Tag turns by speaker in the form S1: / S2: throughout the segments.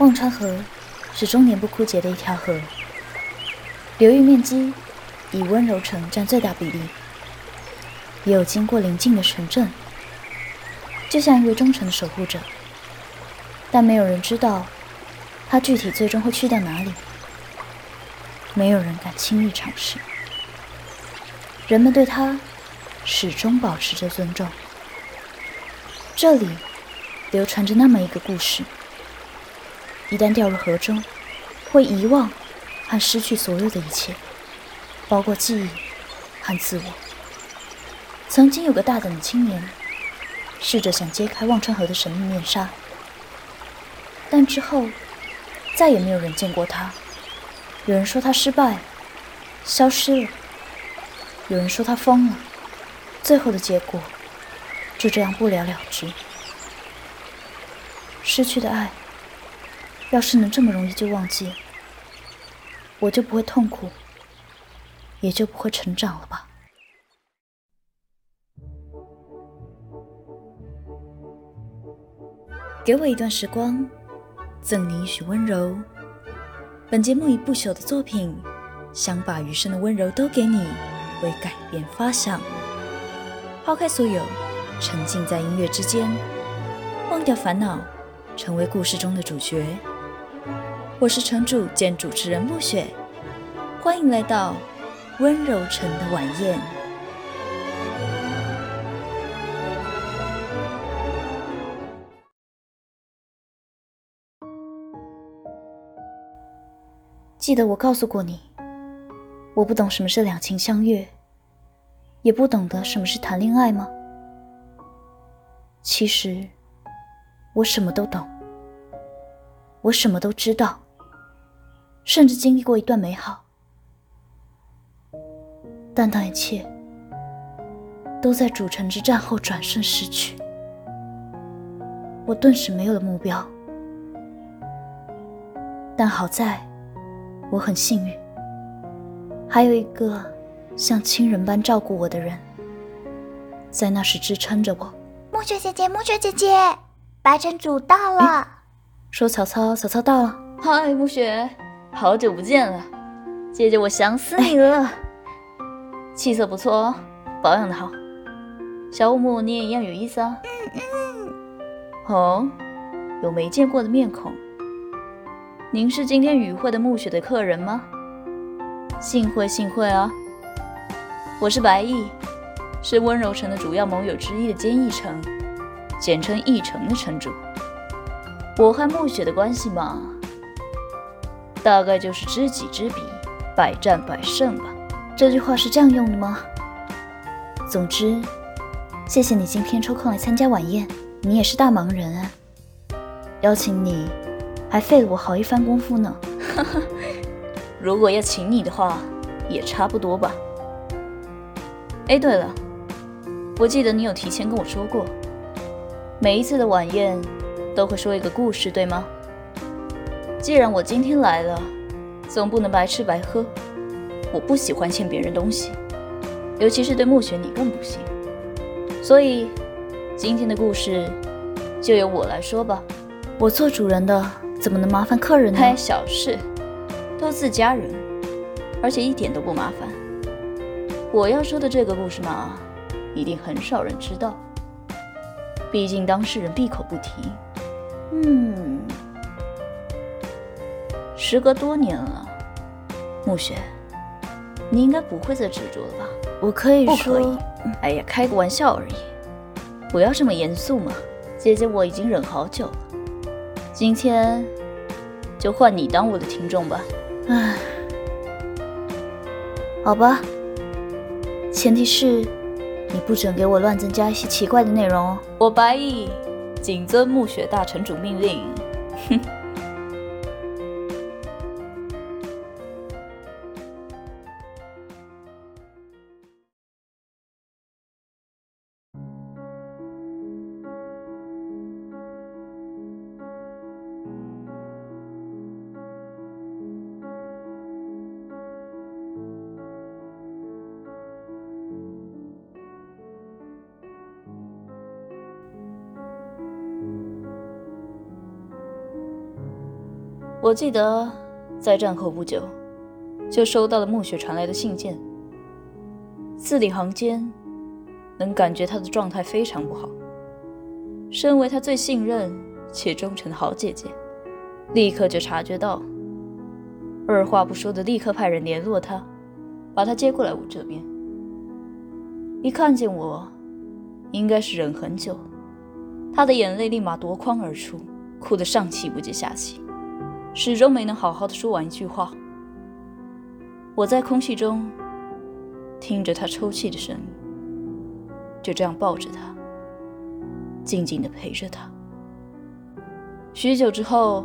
S1: 忘川河是终年不枯竭的一条河，流域面积以温柔城占最大比例，也有经过邻近的城镇，就像一位忠诚的守护者。但没有人知道，它具体最终会去到哪里。没有人敢轻易尝试。人们对它始终保持着尊重。这里流传着那么一个故事。一旦掉入河中，会遗忘和失去所有的一切，包括记忆和自我。曾经有个大胆的青年，试着想揭开忘川河的神秘面纱，但之后再也没有人见过他。有人说他失败了，消失了；有人说他疯了。最后的结果就这样不了了之。失去的爱。要是能这么容易就忘记，我就不会痛苦，也就不会成长了吧。给我一段时光，赠你一许温柔。本节目以不朽的作品，想把余生的温柔都给你，为改变发想。抛开所有，沉浸在音乐之间，忘掉烦恼，成为故事中的主角。我是城主兼主持人暮雪，欢迎来到温柔城的晚宴。记得我告诉过你，我不懂什么是两情相悦，也不懂得什么是谈恋爱吗？其实，我什么都懂，我什么都知道。甚至经历过一段美好，但那一切都在主城之战后转瞬失去。我顿时没有了目标，但好在我很幸运，还有一个像亲人般照顾我的人，在那时支撑着我。
S2: 暮雪姐姐，暮雪姐姐，白城主到了。
S1: 说曹操，曹操到了。
S3: 嗨，暮雪。好久不见了，姐姐，我想死你了。哎、气色不错哦，保养的好。小五木，你也一样有意思啊。
S2: 嗯嗯。
S3: 哦，有没见过的面孔。您是今天与会的暮雪的客人吗？幸会幸会啊。我是白毅，是温柔城的主要盟友之一的坚毅城，简称毅城的城主。我和暮雪的关系嘛。大概就是知己知彼，百战百胜吧。
S1: 这句话是这样用的吗？总之，谢谢你今天抽空来参加晚宴。你也是大忙人啊，邀请你还费了我好一番功夫呢。
S3: 哈 哈如果要请你的话，也差不多吧。哎，对了，我记得你有提前跟我说过，每一次的晚宴都会说一个故事，对吗？既然我今天来了，总不能白吃白喝。我不喜欢欠别人东西，尤其是对暮雪你更不行。所以，今天的故事就由我来说吧。
S1: 我做主人的怎么能麻烦客人呢？
S3: 嗨，小事，都自家人，而且一点都不麻烦。我要说的这个故事嘛，一定很少人知道，毕竟当事人闭口不提。嗯。时隔多年了，暮雪，你应该不会再执着了吧？
S1: 我可以说，
S3: 不可以。哎呀，开个玩笑而已，不要这么严肃嘛。姐姐，我已经忍好久了，今天就换你当我的听众吧。
S1: 唉，好吧，前提是你不准给我乱增加一些奇怪的内容哦。
S3: 我白毅，谨遵暮雪大城主命令。哼。
S1: 我记得在战后不久，就收到了暮雪传来的信件，字里行间能感觉她的状态非常不好。身为她最信任且忠诚的好姐姐，立刻就察觉到，二话不说的立刻派人联络她，把她接过来我这边。一看见我，应该是忍很久，她的眼泪立马夺眶而出，哭得上气不接下气。始终没能好好的说完一句话。我在空气中听着他抽泣的声音，就这样抱着他，静静的陪着他。许久之后，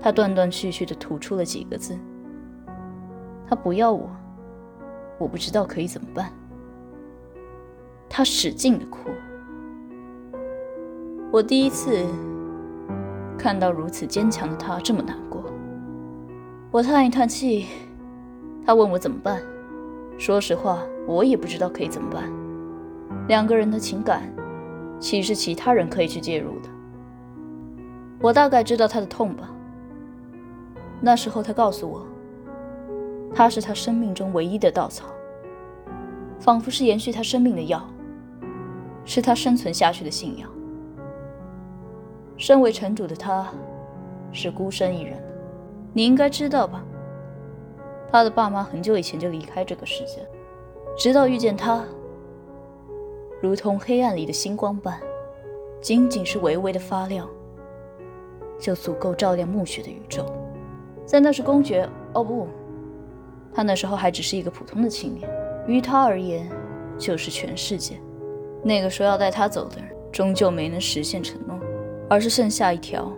S1: 他断断续续的吐出了几个字：“他不要我，我不知道可以怎么办。”他使劲的哭。我第一次。看到如此坚强的他这么难过，我叹一叹气。他问我怎么办，说实话，我也不知道可以怎么办。两个人的情感，岂是其他人可以去介入的？我大概知道他的痛吧。那时候他告诉我，他是他生命中唯一的稻草，仿佛是延续他生命的药，是他生存下去的信仰。身为城主的他，是孤身一人。你应该知道吧？他的爸妈很久以前就离开这个世界，直到遇见他，如同黑暗里的星光般，仅仅是微微的发亮，就足够照亮暮雪的宇宙。在那时，公爵……哦不，他那时候还只是一个普通的青年，于他而言，就是全世界。那个说要带他走的人，终究没能实现承诺。而是剩下一条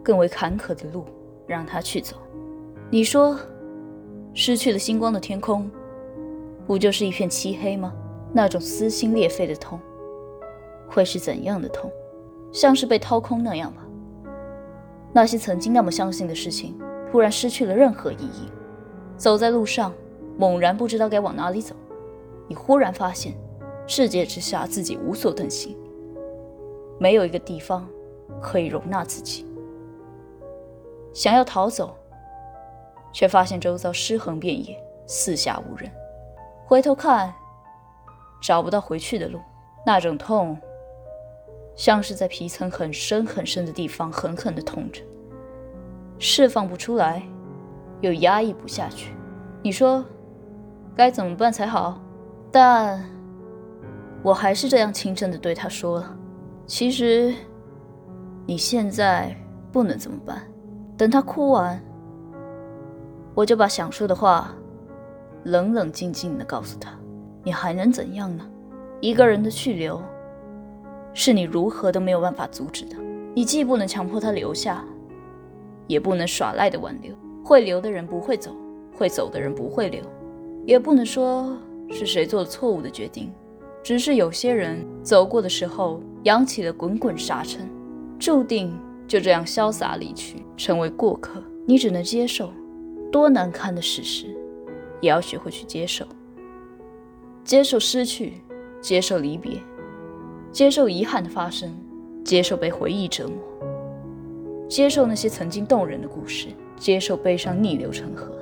S1: 更为坎坷的路让他去走。你说，失去了星光的天空，不就是一片漆黑吗？那种撕心裂肺的痛，会是怎样的痛？像是被掏空那样吧。那些曾经那么相信的事情，突然失去了任何意义。走在路上，猛然不知道该往哪里走，你忽然发现，世界之下自己无所遁形，没有一个地方。可以容纳自己，想要逃走，却发现周遭尸横遍野，四下无人。回头看，找不到回去的路，那种痛，像是在皮层很深很深的地方狠狠地痛着，释放不出来，又压抑不下去。你说该怎么办才好？但我还是这样轻声地对他说了：“其实。”你现在不能怎么办？等他哭完，我就把想说的话冷冷静静地告诉他。你还能怎样呢？一个人的去留，是你如何都没有办法阻止的。你既不能强迫他留下，也不能耍赖的挽留。会留的人不会走，会走的人不会留，也不能说是谁做了错误的决定，只是有些人走过的时候扬起了滚滚沙尘。注定就这样潇洒离去，成为过客。你只能接受，多难堪的事实，也要学会去接受。接受失去，接受离别，接受遗憾的发生，接受被回忆折磨，接受那些曾经动人的故事，接受悲伤逆流成河，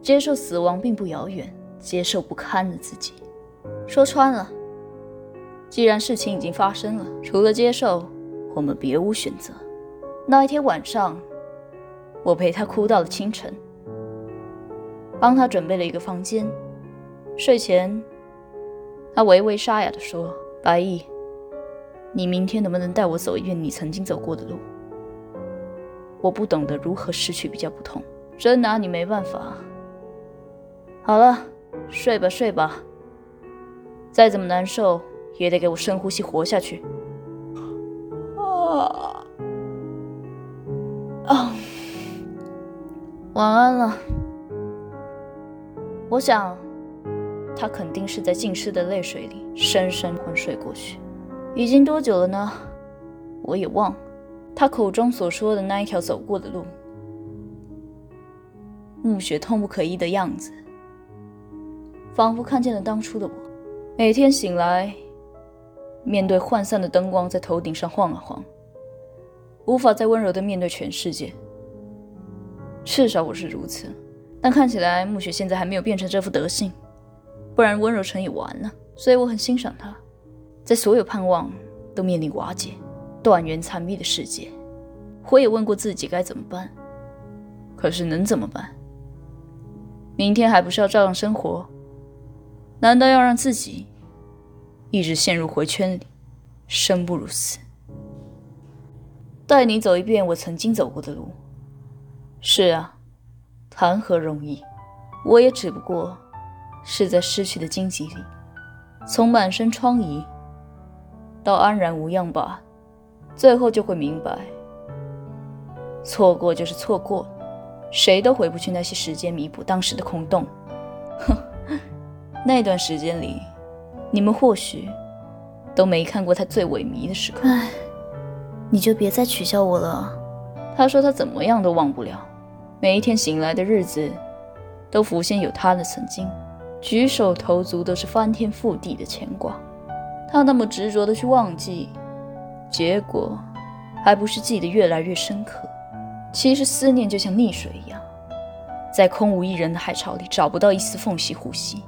S1: 接受死亡并不遥远，接受不堪的自己。说穿了，既然事情已经发生了，除了接受。我们别无选择。那一天晚上，我陪他哭到了清晨，帮他准备了一个房间。睡前，他微微沙哑地说：“白毅，你明天能不能带我走一遍你曾经走过的路？我不懂得如何失去比较不痛，真拿你没办法。好了，睡吧睡吧，再怎么难受也得给我深呼吸活下去。”啊，啊，晚安了。我想，他肯定是在浸湿的泪水里深深昏睡过去。已经多久了呢？我也忘了。他口中所说的那一条走过的路，暮雪痛不可抑的样子，仿佛看见了当初的我。每天醒来，面对涣散的灯光在头顶上晃啊晃。无法再温柔地面对全世界，至少我是如此。但看起来暮雪现在还没有变成这副德性，不然温柔城也完了。所以我很欣赏他，在所有盼望都面临瓦解、断垣残壁的世界，我也问过自己该怎么办。可是能怎么办？明天还不是要照样生活？难道要让自己一直陷入回圈里，生不如死？带你走一遍我曾经走过的路。是啊，谈何容易？我也只不过是在失去的荆棘里，从满身疮痍到安然无恙吧。最后就会明白，错过就是错过。谁都回不去那些时间弥补当时的空洞。哼，那段时间里，你们或许都没看过他最萎靡的时刻。
S4: 你就别再取笑我了。
S1: 他说他怎么样都忘不了，每一天醒来的日子，都浮现有他的曾经，举手投足都是翻天覆地的牵挂。他那么执着的去忘记，结果还不是记得越来越深刻。其实思念就像溺水一样，在空无一人的海潮里找不到一丝缝隙呼吸。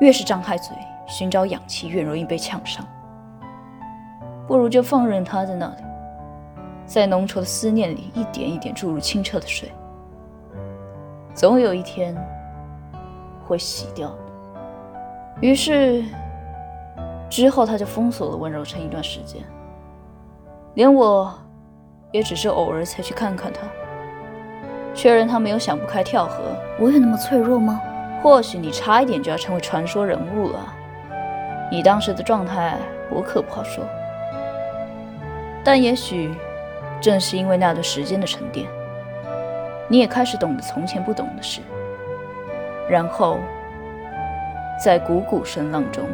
S1: 越是张开嘴寻找氧气，越容易被呛伤。不如就放任他在那里，在浓稠的思念里一点一点注入清澈的水，总有一天会洗掉的。于是之后，他就封锁了温柔城一段时间，连我。也只是偶尔才去看看他，确认他没有想不开跳河。
S4: 我有那么脆弱吗？
S1: 或许你差一点就要成为传说人物了。你当时的状态，我可不好说。但也许正是因为那段时间的沉淀，你也开始懂得从前不懂的事，然后在股股声浪中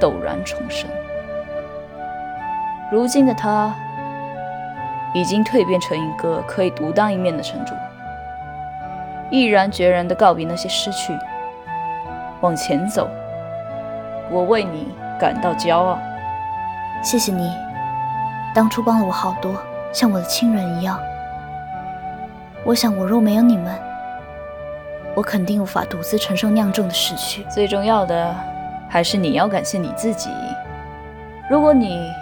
S1: 陡然重生。如今的他。已经蜕变成一个可以独当一面的城主，毅然决然地告别那些失去，往前走。我为你感到骄傲。
S4: 谢谢你，当初帮了我好多，像我的亲人一样。我想，我若没有你们，我肯定无法独自承受酿重的失去。
S1: 最重要的，还是你要感谢你自己。如果你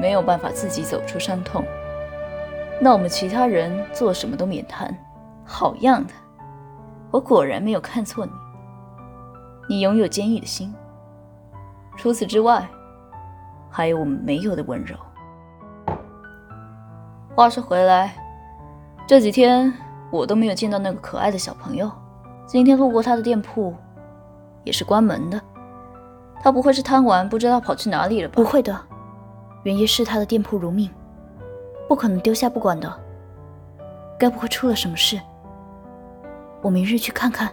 S1: 没有办法自己走出伤痛，那我们其他人做什么都免谈。好样的，我果然没有看错你。你拥有坚毅的心。除此之外，还有我们没有的温柔。话说回来，这几天我都没有见到那个可爱的小朋友。今天路过他的店铺，也是关门的。他不会是贪玩，不知道跑去哪里了吧？
S4: 不会的，原夜视他的店铺如命。不可能丢下不管的，该不会出了什么事？我明日去看看。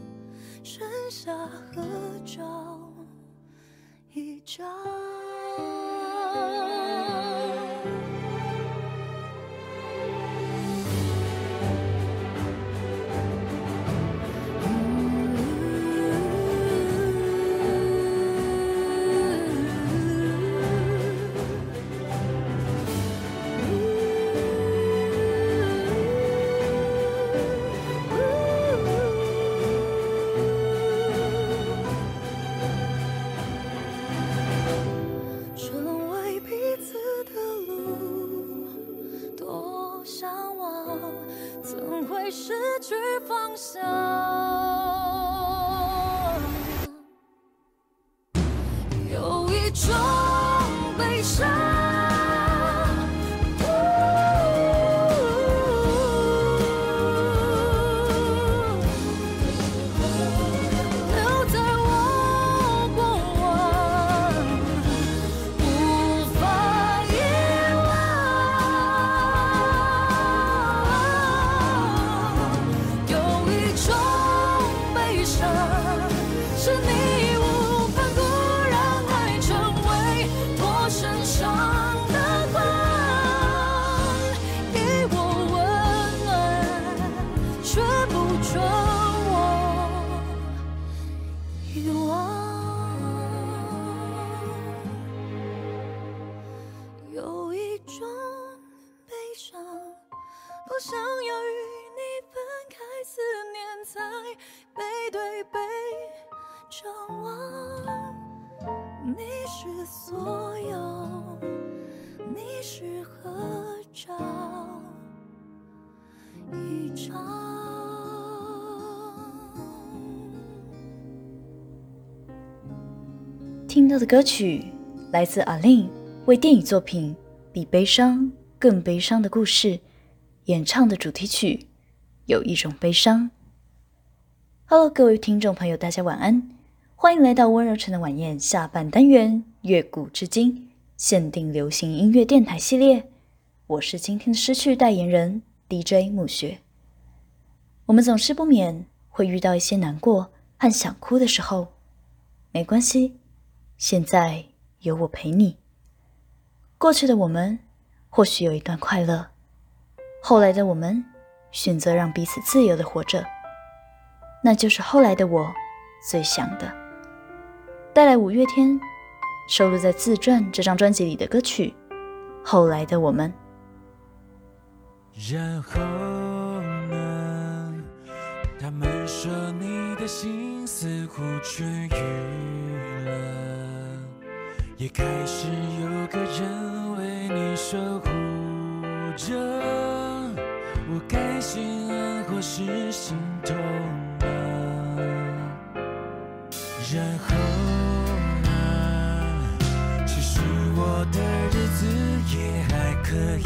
S5: 剩下合照一张。
S1: 听到的歌曲来自 A-Lin 为电影作品《比悲伤更悲伤的故事》演唱的主题曲《有一种悲伤》。Hello，各位听众朋友，大家晚安，欢迎来到温柔城的晚宴下半单元《乐古至今》限定流行音乐电台系列。我是今天的失去代言人 DJ 暮雪。我们总是不免会遇到一些难过和想哭的时候，没关系。现在有我陪你。过去的我们或许有一段快乐，后来的我们选择让彼此自由的活着，那就是后来的我最想的。带来五月天收录在自传这张专辑里的歌曲《后来的我们》。
S6: 然后？他们说你的心似乎痊愈了。也开始有个人为你守护着，我该心安或是心痛呢？然后呢？其实我的日子也还可以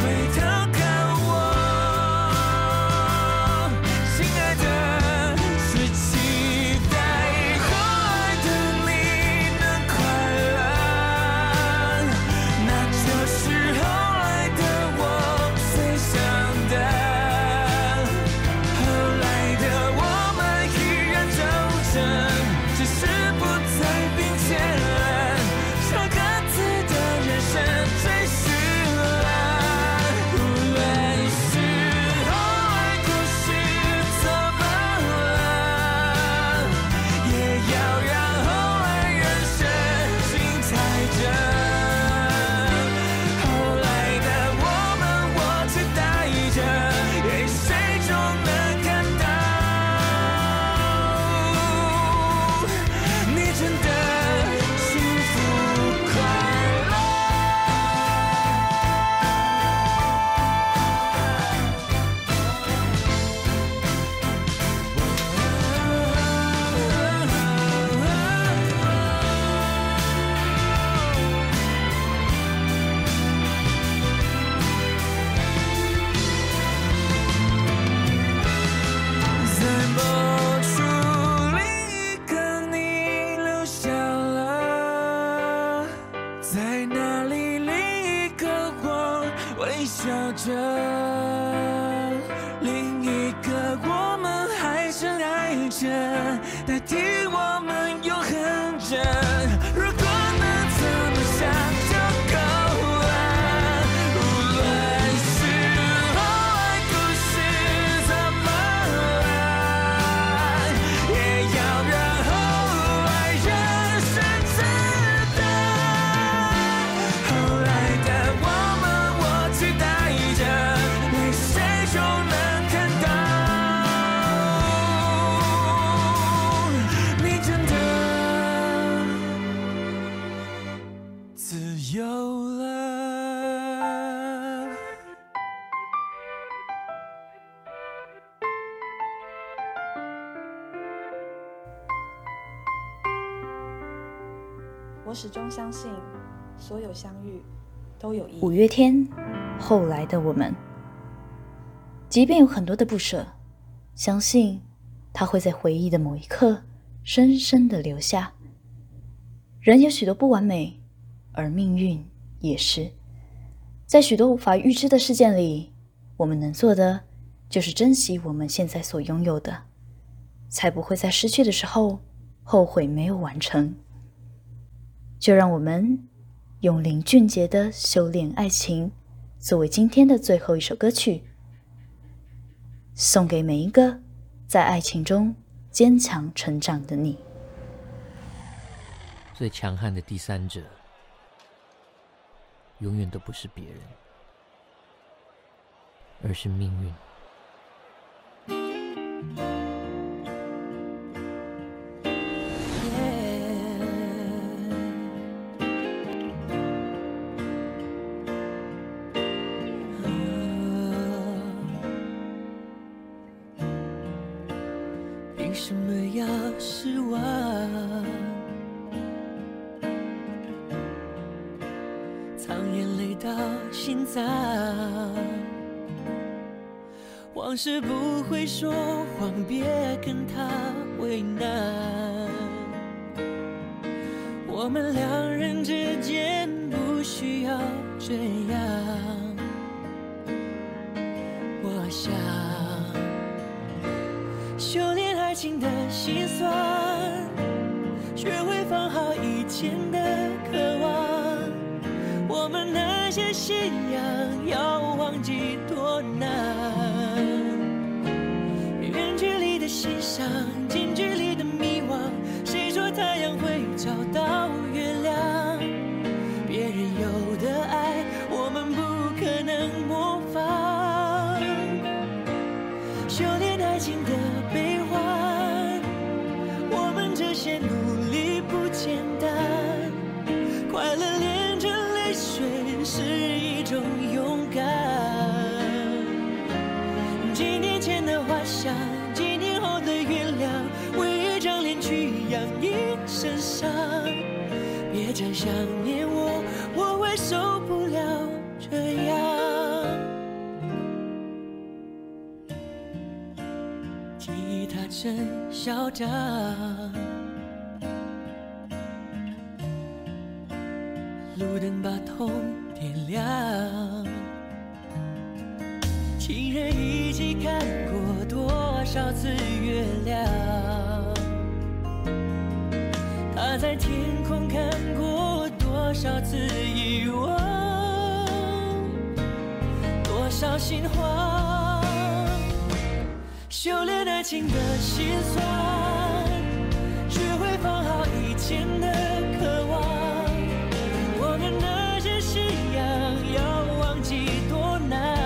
S6: great time. 我
S7: 始终相信，所有相遇都有意义。
S1: 五月天，后来的我们，即便有很多的不舍，相信它会在回忆的某一刻深深的留下。人有许多不完美，而命运也是。在许多无法预知的事件里，我们能做的就是珍惜我们现在所拥有的，才不会在失去的时候后悔没有完成。就让我们用林俊杰的《修炼爱情》作为今天的最后一首歌曲，送给每一个在爱情中坚强成长的你。
S8: 最强悍的第三者，永远都不是别人，而是命
S9: 运。说谎，别跟他为难。我们两人之间不需要这样。我想修炼爱
S10: 情的心酸，到声嚣张。路灯把痛点亮，情人一起看过多少次新的心酸学会放好以前的渴望。我们那些信仰要忘记多难。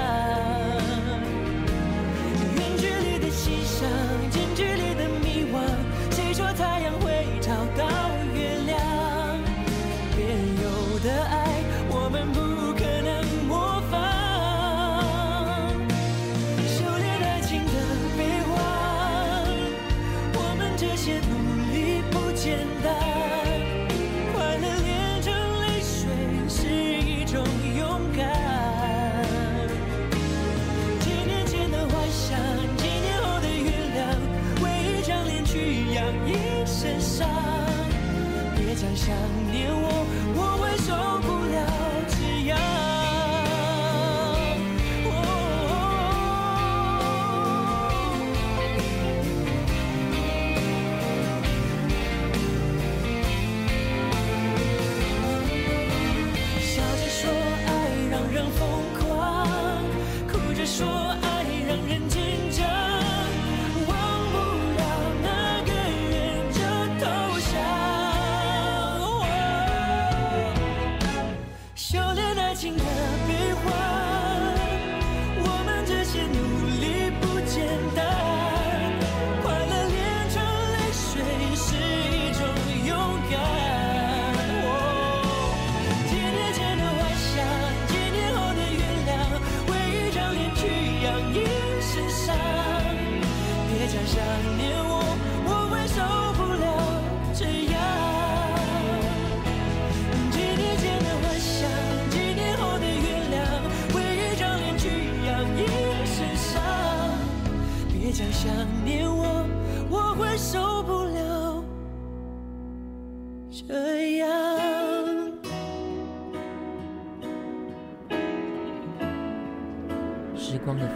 S10: 远距离的欣赏近距离的迷惘谁说太阳
S9: 会找到？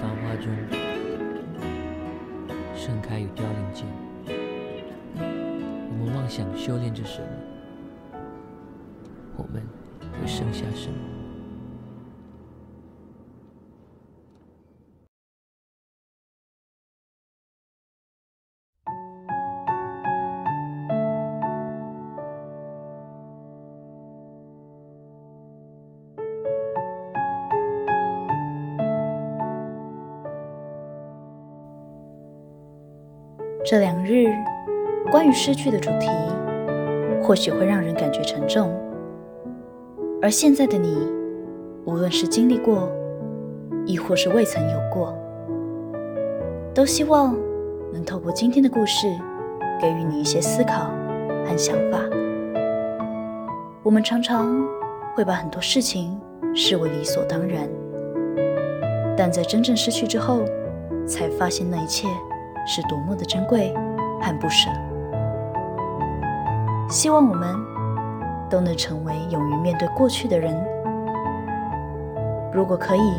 S9: 繁花中，盛开与凋零间，我们妄想修炼着什么？我们会剩下什
S1: 么？日，关于失去的主题，或许会让人感觉沉重。而现在的你，无论是经历过，亦或是未曾有过，都希望能透过今天的故事，给予你一些思考和想法。我们常常会把很多事情视为理所当然，但在真正失去之后，才发现那一切。是多么的珍贵很不舍。希望我们都能成为勇于面对过去的人。如果可以，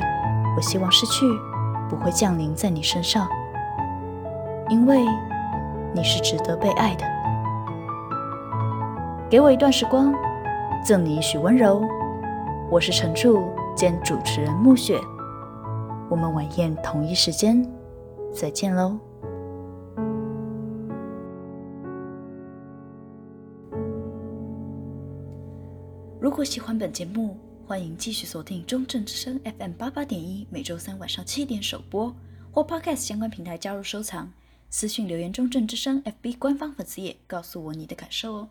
S1: 我希望失去不会降临在你身上，因为你是值得被爱的。给我一段时光，赠你一许温柔。我是陈柱兼主持人暮雪，我们晚宴同一时间再见喽。果喜欢本节目，欢迎继续锁定中正之声 FM 八八点一，每周三晚上七点首播，或 Podcast 相关平台加入收藏，私信留言中正之声 FB 官方粉丝页，告诉我你的感受哦。